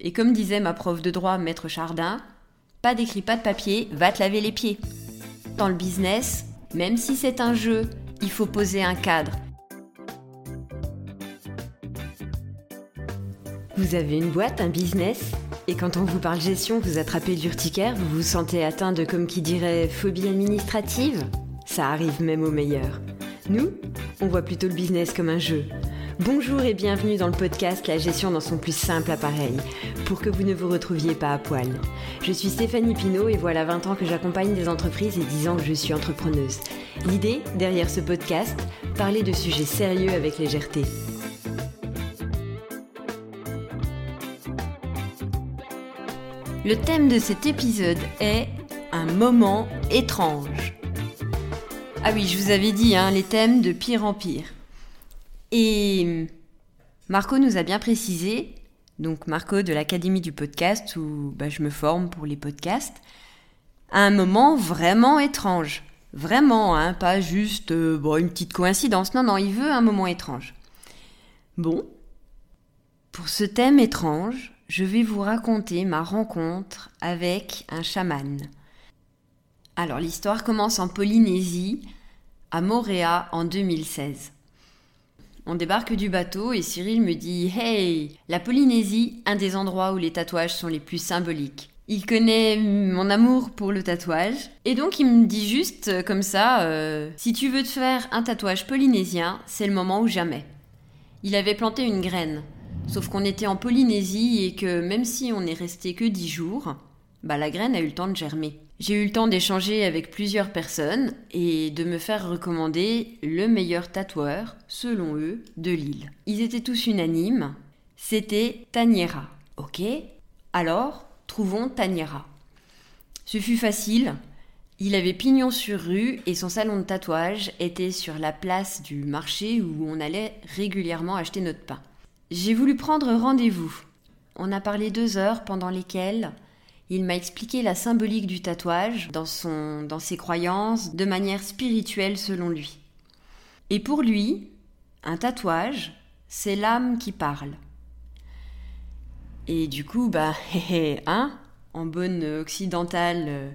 Et comme disait ma prof de droit, maître Chardin, pas d'écrit, pas de papier, va te laver les pieds. Dans le business, même si c'est un jeu, il faut poser un cadre. Vous avez une boîte, un business? Et quand on vous parle gestion, vous attrapez l'urticaire, vous vous sentez atteint de, comme qui dirait, phobie administrative? Ça arrive même aux meilleurs. Nous, on voit plutôt le business comme un jeu. Bonjour et bienvenue dans le podcast La gestion dans son plus simple appareil, pour que vous ne vous retrouviez pas à poil. Je suis Stéphanie Pinault et voilà 20 ans que j'accompagne des entreprises et 10 ans que je suis entrepreneuse. L'idée, derrière ce podcast, parler de sujets sérieux avec légèreté. Le thème de cet épisode est un moment étrange. Ah oui, je vous avais dit, hein, les thèmes de pire en pire. Et Marco nous a bien précisé, donc Marco de l'Académie du podcast, où bah, je me forme pour les podcasts, un moment vraiment étrange. Vraiment, hein, pas juste euh, bon, une petite coïncidence. Non, non, il veut un moment étrange. Bon, pour ce thème étrange, je vais vous raconter ma rencontre avec un chaman. Alors l'histoire commence en Polynésie, à Moréa en 2016. On débarque du bateau et Cyril me dit Hey, la Polynésie, un des endroits où les tatouages sont les plus symboliques. Il connaît mon amour pour le tatouage et donc il me dit juste euh, comme ça euh, Si tu veux te faire un tatouage polynésien, c'est le moment ou jamais. Il avait planté une graine. Sauf qu'on était en Polynésie et que même si on n'est resté que dix jours, bah la graine a eu le temps de germer. J'ai eu le temps d'échanger avec plusieurs personnes et de me faire recommander le meilleur tatoueur, selon eux, de l'île. Ils étaient tous unanimes, c'était Taniera. Ok Alors, trouvons Taniera. Ce fut facile, il avait pignon sur rue et son salon de tatouage était sur la place du marché où on allait régulièrement acheter notre pain. J'ai voulu prendre rendez-vous. On a parlé deux heures pendant lesquelles il m'a expliqué la symbolique du tatouage dans, son, dans ses croyances, de manière spirituelle selon lui. Et pour lui, un tatouage, c'est l'âme qui parle. Et du coup, bah, hein, en bonne occidentale, euh,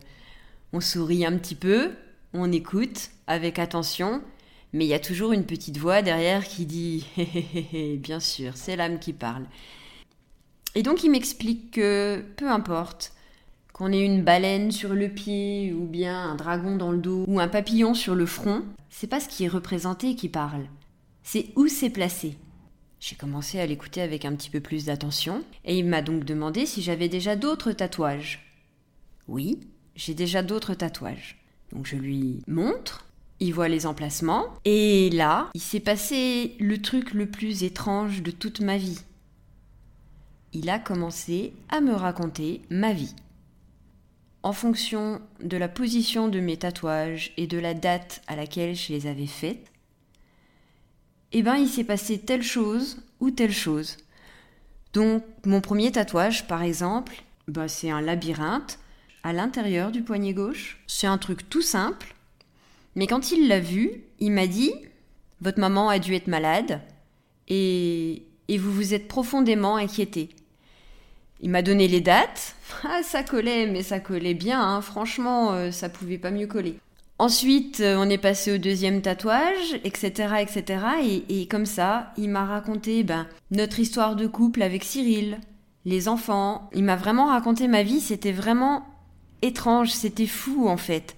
on sourit un petit peu, on écoute avec attention, mais il y a toujours une petite voix derrière qui dit bien sûr, c'est l'âme qui parle. Et donc il m'explique que peu importe, qu'on ait une baleine sur le pied, ou bien un dragon dans le dos, ou un papillon sur le front, c'est pas ce qui est représenté qui parle. C'est où c'est placé. J'ai commencé à l'écouter avec un petit peu plus d'attention, et il m'a donc demandé si j'avais déjà d'autres tatouages. Oui, j'ai déjà d'autres tatouages. Donc je lui montre, il voit les emplacements, et là, il s'est passé le truc le plus étrange de toute ma vie. Il a commencé à me raconter ma vie en fonction de la position de mes tatouages et de la date à laquelle je les avais faits, eh ben il s'est passé telle chose ou telle chose. Donc mon premier tatouage par exemple, bah, c'est un labyrinthe à l'intérieur du poignet gauche. C'est un truc tout simple, mais quand il l'a vu, il m'a dit Votre maman a dû être malade et, et vous vous êtes profondément inquiété. Il m'a donné les dates. Ah, ça collait, mais ça collait bien, hein. franchement, euh, ça pouvait pas mieux coller. Ensuite, euh, on est passé au deuxième tatouage, etc., etc. Et, comme ça, il m'a raconté ben, notre histoire de couple avec Cyril, les enfants. Il m'a vraiment raconté ma vie. C'était vraiment étrange, c'était fou en fait.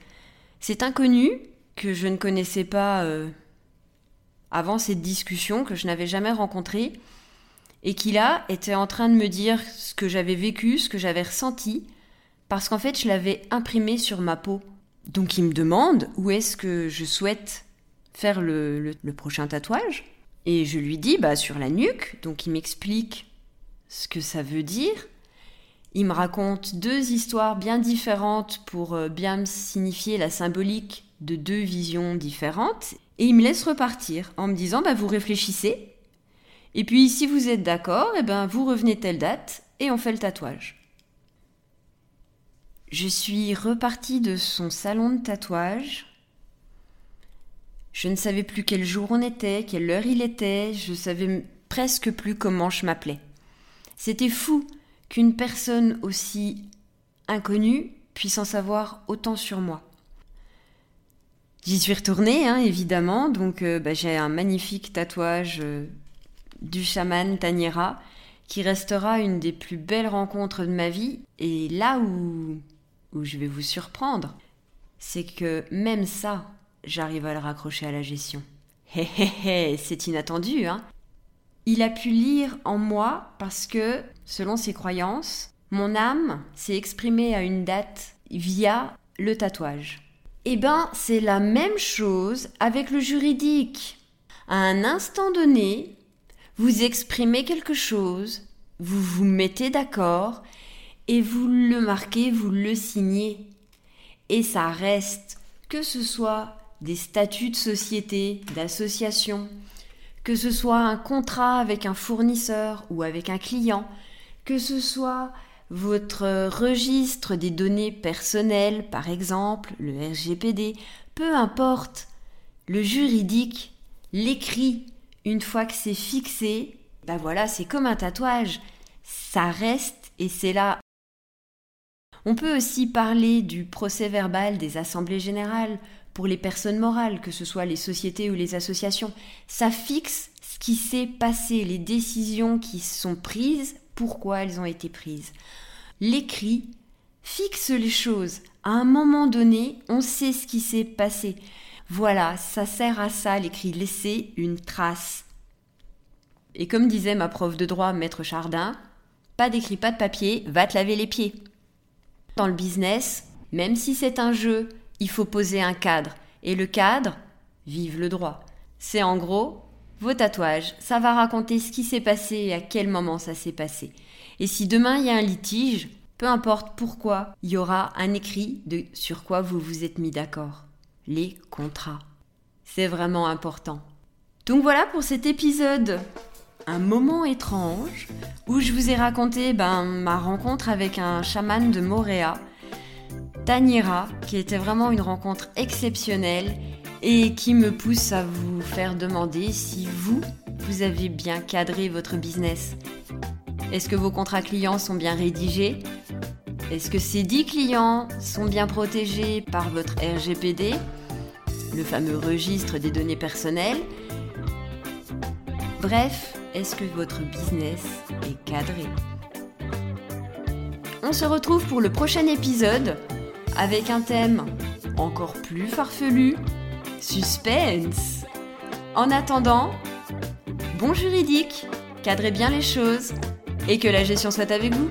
C'est inconnu que je ne connaissais pas euh, avant cette discussion, que je n'avais jamais rencontré et qui là était en train de me dire ce que j'avais vécu, ce que j'avais ressenti, parce qu'en fait je l'avais imprimé sur ma peau. Donc il me demande où est-ce que je souhaite faire le, prochain tatouage, et je lui dis bah sur la nuque, donc il m'explique ce que ça veut dire. Il me raconte deux histoires bien différentes pour euh, bien me signifier la symbolique de deux visions différentes. Et il me laisse repartir en me disant bah, Vous réfléchissez et puis, si vous êtes d'accord, eh ben, vous revenez telle date et on fait le tatouage. Je suis repartie de son salon de tatouage. Je ne savais plus quel jour on était, quelle heure il était, je savais presque plus comment je m'appelais. C'était fou qu'une personne aussi inconnue puisse en savoir autant sur moi. J'y suis retournée, hein, évidemment, donc euh, bah, j'ai un magnifique tatouage euh, du chaman Taniera qui restera une des plus belles rencontres de ma vie. Et là où, où je vais vous surprendre, c'est que même ça, j'arrive à le raccrocher à la gestion. Hé hé hé, c'est inattendu, hein Il a pu lire en moi parce que, selon ses croyances, mon âme s'est exprimée à une date via le tatouage. Eh ben, c'est la même chose avec le juridique. À un instant donné, vous exprimez quelque chose, vous vous mettez d'accord et vous le marquez, vous le signez. Et ça reste, que ce soit des statuts de société, d'association, que ce soit un contrat avec un fournisseur ou avec un client, que ce soit votre registre des données personnelles, par exemple, le RGPD, peu importe, le juridique, l'écrit, une fois que c'est fixé, ben voilà, c'est comme un tatouage, ça reste et c'est là. On peut aussi parler du procès verbal des assemblées générales pour les personnes morales, que ce soit les sociétés ou les associations. Ça fixe ce qui s'est passé, les décisions qui sont prises pourquoi elles ont été prises. L'écrit fixe les choses. À un moment donné, on sait ce qui s'est passé. Voilà, ça sert à ça l'écrit, laisser une trace. Et comme disait ma prof de droit, maître Chardin, pas d'écrit, pas de papier, va te laver les pieds. Dans le business, même si c'est un jeu, il faut poser un cadre. Et le cadre, vive le droit. C'est en gros vos tatouages, ça va raconter ce qui s'est passé et à quel moment ça s'est passé. Et si demain il y a un litige, peu importe pourquoi, il y aura un écrit sur quoi vous vous êtes mis d'accord. Les contrats. C'est vraiment important. Donc voilà pour cet épisode. Un moment étrange où je vous ai raconté ben, ma rencontre avec un chaman de Moréa, Tanira, qui était vraiment une rencontre exceptionnelle et qui me pousse à vous faire demander si vous, vous avez bien cadré votre business. Est-ce que vos contrats clients sont bien rédigés? Est-ce que ces 10 clients sont bien protégés par votre RGPD, le fameux registre des données personnelles? Bref, est-ce que votre business est cadré? On se retrouve pour le prochain épisode avec un thème encore plus farfelu Suspense. En attendant, bon juridique, cadrez bien les choses et que la gestion soit avec vous.